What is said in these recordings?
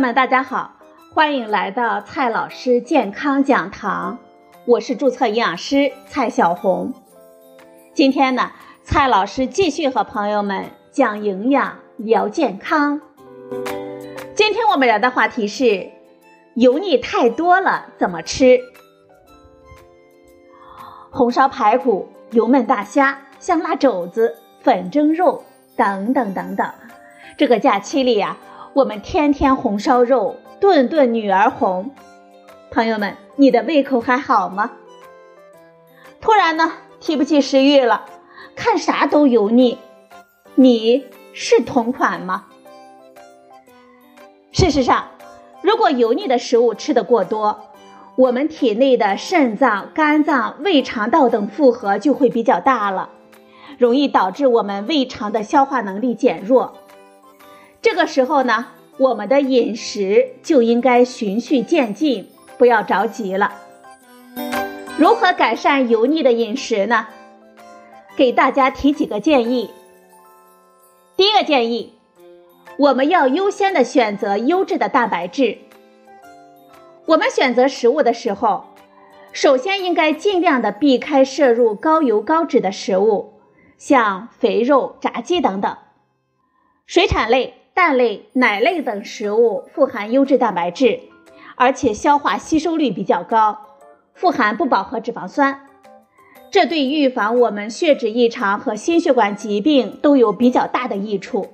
友们，大家好，欢迎来到蔡老师健康讲堂，我是注册营养师蔡小红。今天呢，蔡老师继续和朋友们讲营养、聊健康。今天我们聊的话题是油腻太多了怎么吃？红烧排骨、油焖大虾、香辣肘子、粉蒸肉等等等等。这个假期里呀，我们天天红烧肉，顿顿女儿红。朋友们，你的胃口还好吗？突然呢，提不起食欲了，看啥都油腻。你是同款吗？事实上，如果油腻的食物吃得过多，我们体内的肾脏、肝脏、胃肠道等负荷就会比较大了，容易导致我们胃肠的消化能力减弱。这个时候呢，我们的饮食就应该循序渐进，不要着急了。如何改善油腻的饮食呢？给大家提几个建议。第一个建议，我们要优先的选择优质的蛋白质。我们选择食物的时候，首先应该尽量的避开摄入高油高脂的食物，像肥肉、炸鸡等等。水产类、蛋类、奶类等食物富含优质蛋白质，而且消化吸收率比较高，富含不饱和脂肪酸，这对预防我们血脂异常和心血管疾病都有比较大的益处。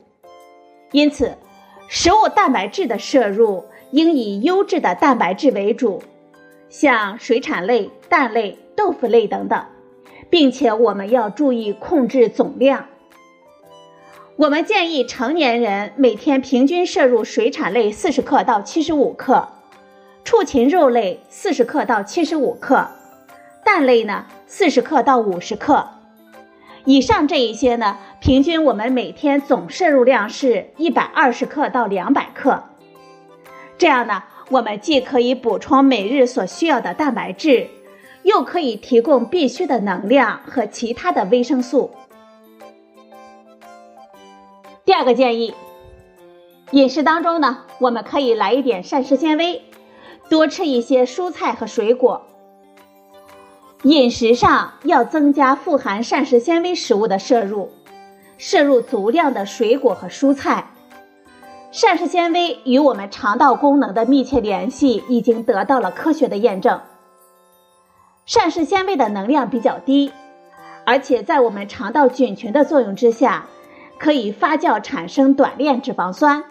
因此，食物蛋白质的摄入。应以优质的蛋白质为主，像水产类、蛋类、豆腐类等等，并且我们要注意控制总量。我们建议成年人每天平均摄入水产类四十克到七十五克，畜禽肉类四十克到七十五克，蛋类呢四十克到五十克。以上这一些呢，平均我们每天总摄入量是一百二十克到两百克。这样呢，我们既可以补充每日所需要的蛋白质，又可以提供必需的能量和其他的维生素。第二个建议，饮食当中呢，我们可以来一点膳食纤维，多吃一些蔬菜和水果。饮食上要增加富含膳食纤维食物的摄入，摄入足量的水果和蔬菜。膳食纤维与我们肠道功能的密切联系已经得到了科学的验证。膳食纤维的能量比较低，而且在我们肠道菌群的作用之下，可以发酵产生短链脂肪酸，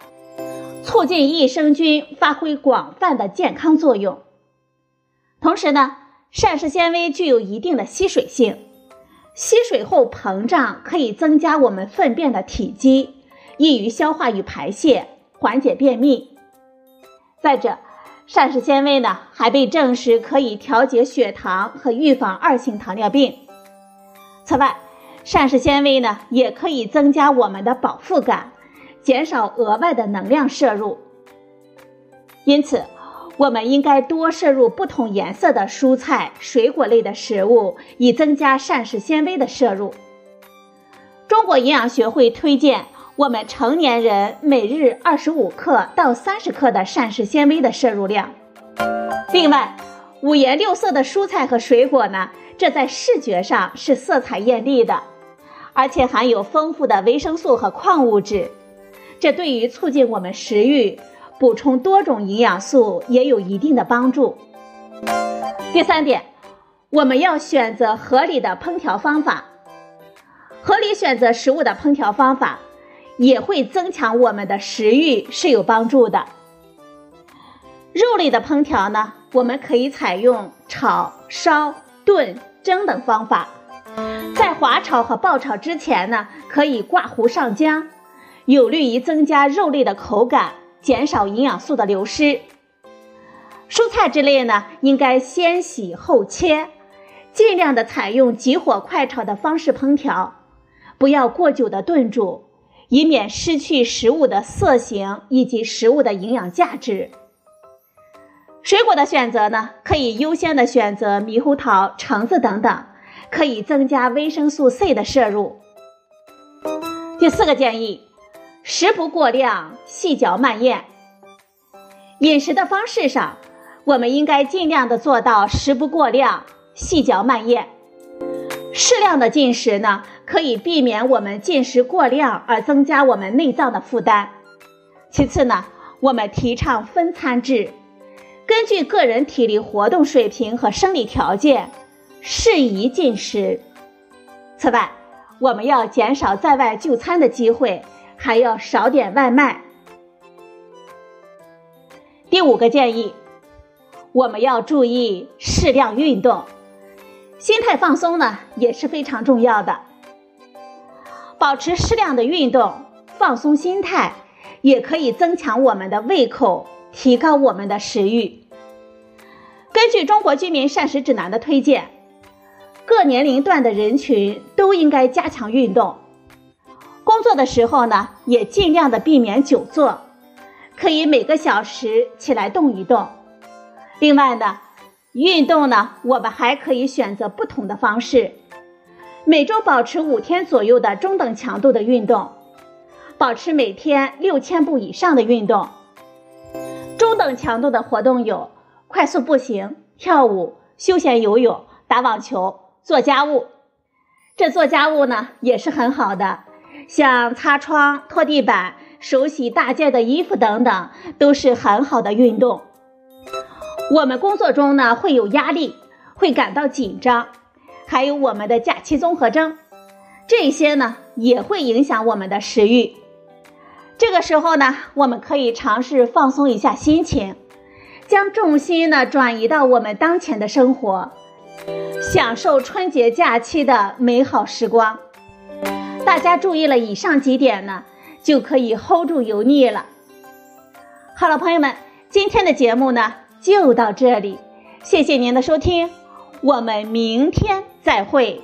促进益生菌发挥广泛的健康作用。同时呢，膳食纤维具有一定的吸水性，吸水后膨胀可以增加我们粪便的体积，易于消化与排泄。缓解便秘。再者，膳食纤维呢还被证实可以调节血糖和预防二型糖尿病。此外，膳食纤维呢也可以增加我们的饱腹感，减少额外的能量摄入。因此，我们应该多摄入不同颜色的蔬菜、水果类的食物，以增加膳食纤维的摄入。中国营养学会推荐。我们成年人每日二十五克到三十克的膳食纤维的摄入量。另外，五颜六色的蔬菜和水果呢，这在视觉上是色彩艳丽的，而且含有丰富的维生素和矿物质，这对于促进我们食欲、补充多种营养素也有一定的帮助。第三点，我们要选择合理的烹调方法，合理选择食物的烹调方法。也会增强我们的食欲，是有帮助的。肉类的烹调呢，我们可以采用炒、烧、炖、蒸等方法。在滑炒和爆炒之前呢，可以挂糊上浆，有利于增加肉类的口感，减少营养素的流失。蔬菜之类呢，应该先洗后切，尽量的采用急火快炒的方式烹调，不要过久的炖煮。以免失去食物的色形以及食物的营养价值。水果的选择呢，可以优先的选择猕猴桃、橙子等等，可以增加维生素 C 的摄入。第四个建议，食不过量，细嚼慢咽。饮食的方式上，我们应该尽量的做到食不过量，细嚼慢咽。适量的进食呢，可以避免我们进食过量而增加我们内脏的负担。其次呢，我们提倡分餐制，根据个人体力活动水平和生理条件，适宜进食。此外，我们要减少在外就餐的机会，还要少点外卖。第五个建议，我们要注意适量运动，心态放松呢也是非常重要的。保持适量的运动，放松心态，也可以增强我们的胃口，提高我们的食欲。根据《中国居民膳食指南》的推荐，各年龄段的人群都应该加强运动。工作的时候呢，也尽量的避免久坐。可以每个小时起来动一动。另外呢，运动呢，我们还可以选择不同的方式，每周保持五天左右的中等强度的运动，保持每天六千步以上的运动。中等强度的活动有快速步行、跳舞、休闲游泳、打网球、做家务。这做家务呢也是很好的，像擦窗、拖地板。手洗大件的衣服等等，都是很好的运动。我们工作中呢会有压力，会感到紧张，还有我们的假期综合征，这些呢也会影响我们的食欲。这个时候呢，我们可以尝试放松一下心情，将重心呢转移到我们当前的生活，享受春节假期的美好时光。大家注意了以上几点呢？就可以 hold 住油腻了。好了，朋友们，今天的节目呢就到这里，谢谢您的收听，我们明天再会。